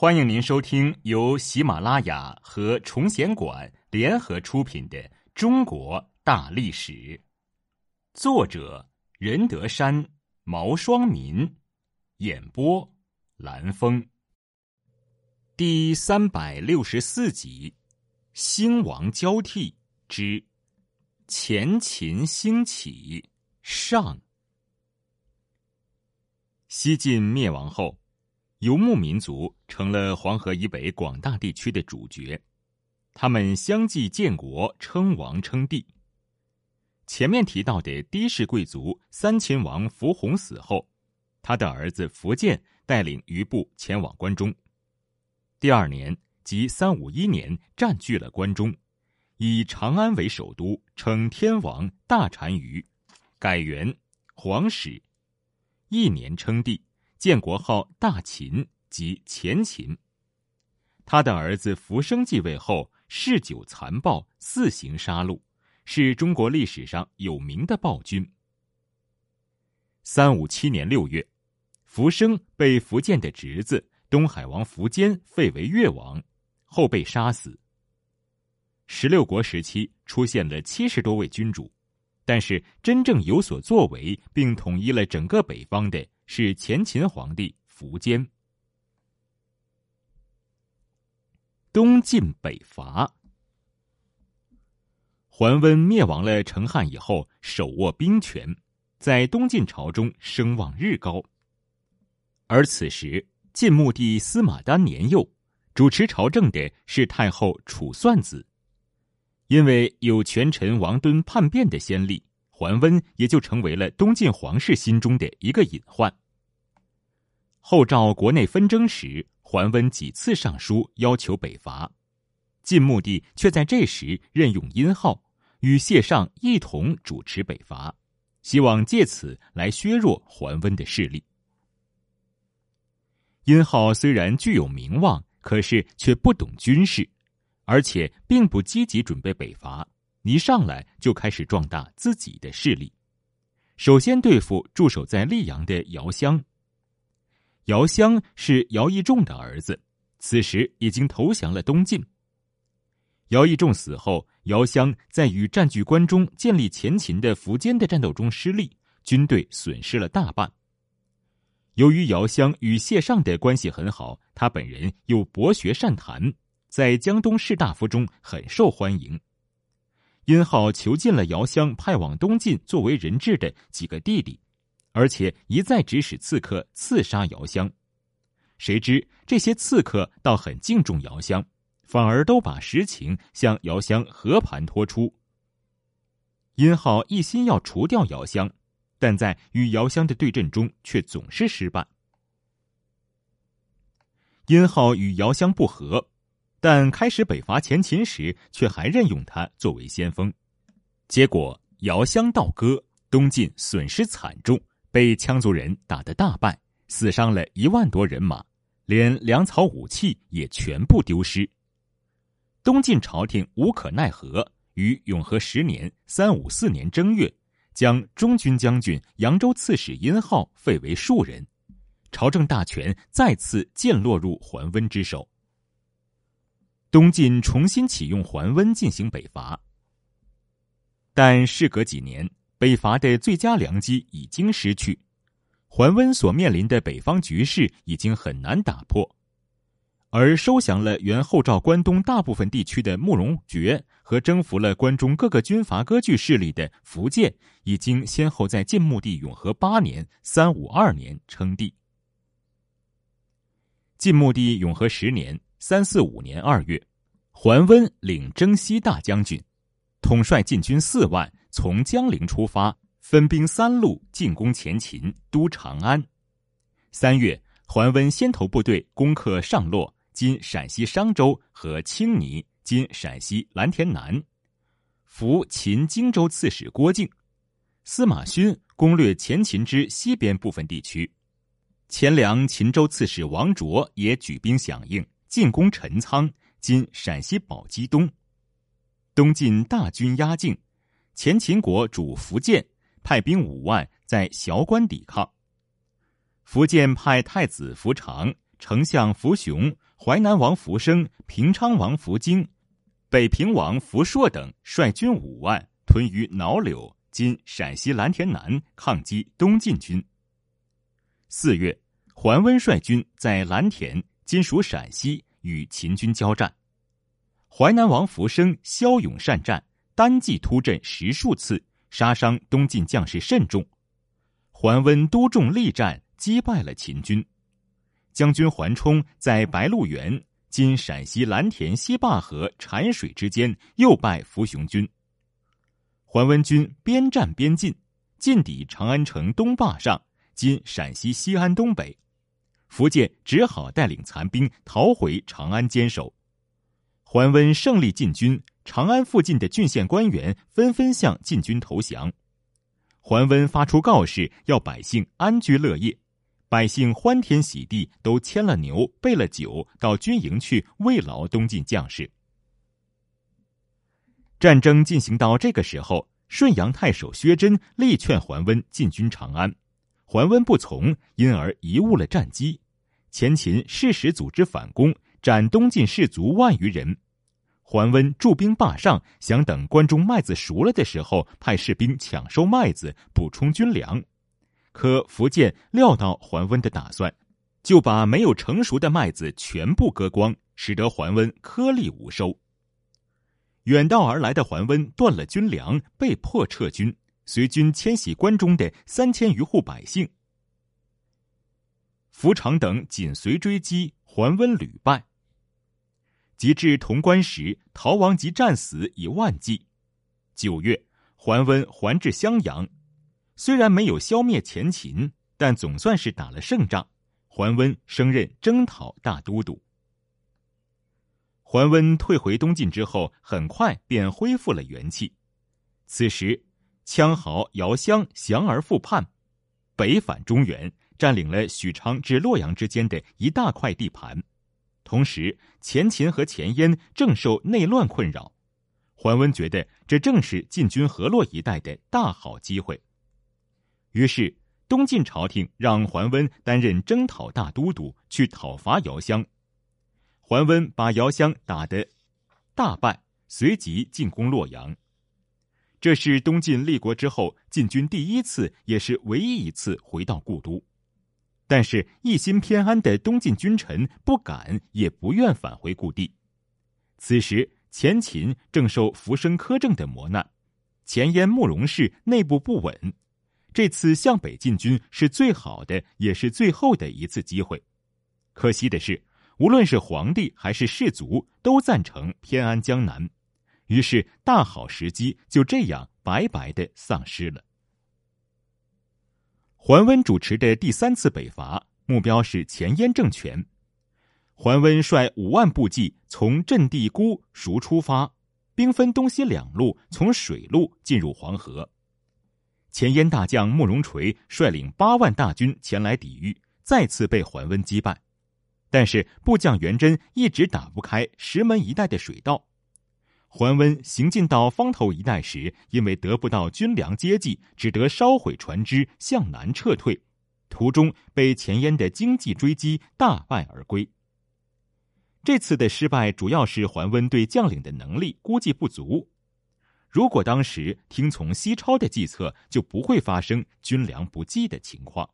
欢迎您收听由喜马拉雅和崇贤馆联合出品的《中国大历史》，作者任德山、毛双民，演播蓝峰。第三百六十四集：兴亡交替之前秦兴起上。西晋灭亡后。游牧民族成了黄河以北广大地区的主角，他们相继建国、称王、称帝。前面提到的的氏贵族三秦王伏弘死后，他的儿子苻建带领余部前往关中。第二年，即三五一年，占据了关中，以长安为首都，称天王大单于，改元皇始，一年称帝。建国号大秦即前秦。他的儿子福生继位后，嗜酒残暴，肆行杀戮，是中国历史上有名的暴君。三五七年六月，福生被福建的侄子东海王苻坚废为越王，后被杀死。十六国时期出现了七十多位君主，但是真正有所作为并统一了整个北方的。是前秦皇帝苻坚。东晋北伐，桓温灭亡了成汉以后，手握兵权，在东晋朝中声望日高。而此时晋穆帝司马丹年幼，主持朝政的是太后楚算子，因为有权臣王敦叛变的先例。桓温也就成为了东晋皇室心中的一个隐患。后赵国内纷争时，桓温几次上书要求北伐，晋穆帝却在这时任用殷浩与谢尚一同主持北伐，希望借此来削弱桓温的势力。殷浩虽然具有名望，可是却不懂军事，而且并不积极准备北伐。一上来就开始壮大自己的势力，首先对付驻守在溧阳的姚襄。姚襄是姚义仲的儿子，此时已经投降了东晋。姚义仲死后，姚襄在与占据关中、建立前秦的苻坚的战斗中失利，军队损失了大半。由于姚襄与谢尚的关系很好，他本人又博学善谈，在江东士大夫中很受欢迎。殷浩囚禁了姚襄派往东晋作为人质的几个弟弟，而且一再指使刺客刺杀姚襄。谁知这些刺客倒很敬重姚襄，反而都把实情向姚襄和盘托出。殷浩一心要除掉姚襄，但在与姚襄的对阵中却总是失败。殷浩与姚襄不和。但开始北伐前秦时，却还任用他作为先锋，结果遥相倒戈，东晋损失惨重，被羌族人打得大败，死伤了一万多人马，连粮草武器也全部丢失。东晋朝廷无可奈何，于永和十年（三五四年）正月，将中军将军、扬州刺史殷浩废为庶人，朝政大权再次渐落入桓温之手。东晋重新启用桓温进行北伐，但事隔几年，北伐的最佳良机已经失去，桓温所面临的北方局势已经很难打破，而收降了原后赵关东大部分地区的慕容觉和征服了关中各个军阀割据势力的苻建，已经先后在晋穆帝永和八年（三五二年）称帝。晋穆帝永和十年。三四五年二月，桓温领征西大将军，统帅禁军四万，从江陵出发，分兵三路进攻前秦都长安。三月，桓温先头部队攻克上洛（今陕西商州）和青泥（今陕西蓝田南），俘秦荆州刺史郭靖。司马勋攻略前秦之西边部分地区，前凉秦州刺史王卓也举兵响应。进攻陈仓（今陕西宝鸡东），东晋大军压境，前秦国主苻建派兵五万在萧关抵抗。苻建派太子苻长、丞相苻雄、淮南王福生、平昌王福京、北平王福硕等率军五万屯于脑柳（今陕西蓝田南）抗击东晋军。四月，桓温率军在蓝田（今属陕西）与秦军交战。淮南王福生骁勇善战，单骑突阵十数次，杀伤东晋将士甚众。桓温多众力战，击败了秦军。将军桓冲在白鹿原（今陕西蓝田西坝河浐水之间）又败伏雄军。桓温军边战边进，进抵长安城东坝上（今陕西西安东北），苻建只好带领残兵逃回长安坚守。桓温胜利进军，长安附近的郡县官员纷纷向晋军投降。桓温发出告示，要百姓安居乐业。百姓欢天喜地，都牵了牛，备了酒，到军营去慰劳东晋将士。战争进行到这个时候，顺阳太守薛真力劝桓温进军长安，桓温不从，因而贻误了战机。前秦适时组织反攻，斩东晋士卒万余人。桓温驻兵坝上，想等关中麦子熟了的时候，派士兵抢收麦子，补充军粮。可苻建料到桓温的打算，就把没有成熟的麦子全部割光，使得桓温颗粒无收。远道而来的桓温断了军粮，被迫撤军，随军迁徙关中的三千余户百姓。福长等紧随追击，桓温屡败。及至潼关时，逃亡及战死已万计。九月，桓温还至襄阳。虽然没有消灭前秦，但总算是打了胜仗。桓温升任征讨大都督。桓温退回东晋之后，很快便恢复了元气。此时，羌豪姚襄降而复叛，北返中原，占领了许昌至洛阳之间的一大块地盘。同时，前秦和前燕正受内乱困扰。桓温觉得这正是进军河洛一带的大好机会。于是，东晋朝廷让桓温担任征讨大都督，去讨伐姚襄。桓温把姚襄打得大败，随即进攻洛阳。这是东晋立国之后晋军第一次，也是唯一一次回到故都。但是，一心偏安的东晋君臣不敢也不愿返回故地。此时，前秦正受浮生苛政的磨难，前燕慕容氏内部不稳。这次向北进军是最好的，也是最后的一次机会。可惜的是，无论是皇帝还是士族，都赞成偏安江南，于是大好时机就这样白白的丧失了。桓温主持的第三次北伐，目标是前燕政权。桓温率五万部骑从阵地孤熟出发，兵分东西两路，从水路进入黄河。前燕大将慕容垂率领八万大军前来抵御，再次被桓温击败。但是部将元贞一直打不开石门一带的水道。桓温行进到方头一带时，因为得不到军粮接济，只得烧毁船只，向南撤退。途中被前燕的经济追击，大败而归。这次的失败主要是桓温对将领的能力估计不足。如果当时听从西超的计策，就不会发生军粮不济的情况。